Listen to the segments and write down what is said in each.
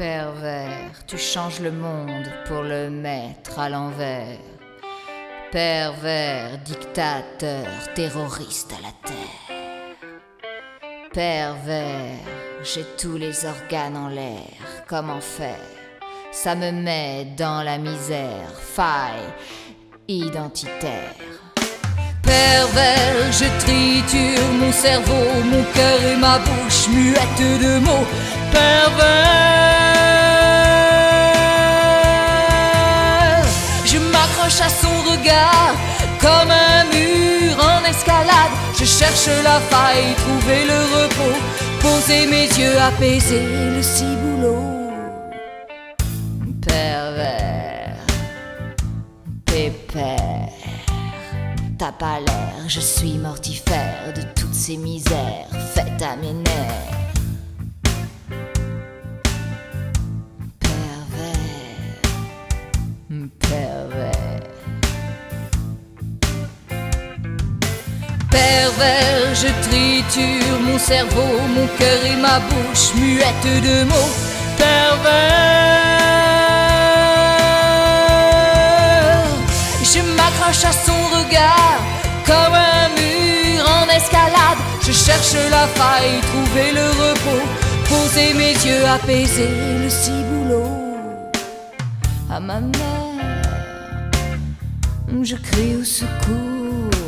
Pervers, tu changes le monde pour le mettre à l'envers. Pervers, dictateur, terroriste à la terre. Pervers, j'ai tous les organes en l'air, comment faire? Ça me met dans la misère, faille identitaire. Pervers, je triture mon cerveau, mon cœur et ma bouche muette de mots. Pervers, comme un mur en escalade. Je cherche la faille, trouver le repos, poser mes yeux, apaiser le ciboulot. Pervers, pépère, t'as pas l'air, je suis mortifère de toutes ces misères faites à mes nerfs. Pervers, pervers. Pervers, je triture mon cerveau, mon cœur et ma bouche muette de mots. Pervers, je m'accroche à son regard comme un mur en escalade. Je cherche la faille, trouver le repos, poser mes yeux, apaiser le ciboulot. À ma mère, je crie au secours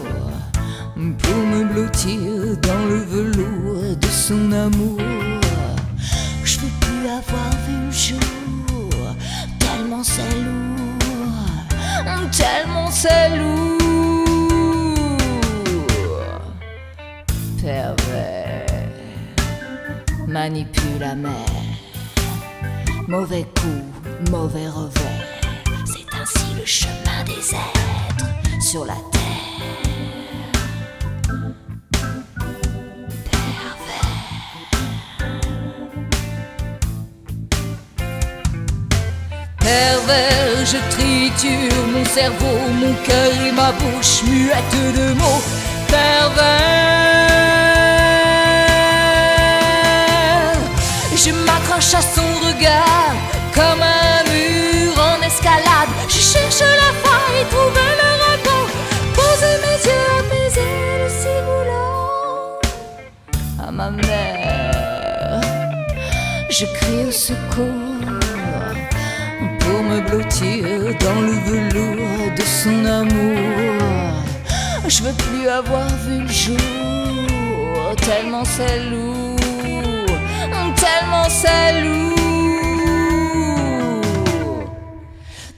pour me blottir dans le velours de son amour. Je veux plus avoir vu le jour, tellement c'est lourd, tellement c'est lourd. Pervers, manipule la mer, mauvais coup, mauvais revers. C'est ainsi le chemin des êtres sur la terre. Pervers, je triture mon cerveau, mon cœur et ma bouche muette de mots. Pervers, je m'accroche à son regard comme un mur en escalade. Je cherche la faille, trouver le repos, poser mes yeux, apaiser le ciboulot. À ma mère, je crie au secours pour me blottir dans le velours de son amour. Je veux plus avoir vu le jour, tellement c'est lourd, tellement c'est lourd.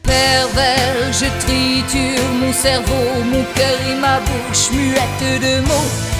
Pervers, je triture mon cerveau, mon cœur et ma bouche muette de mots.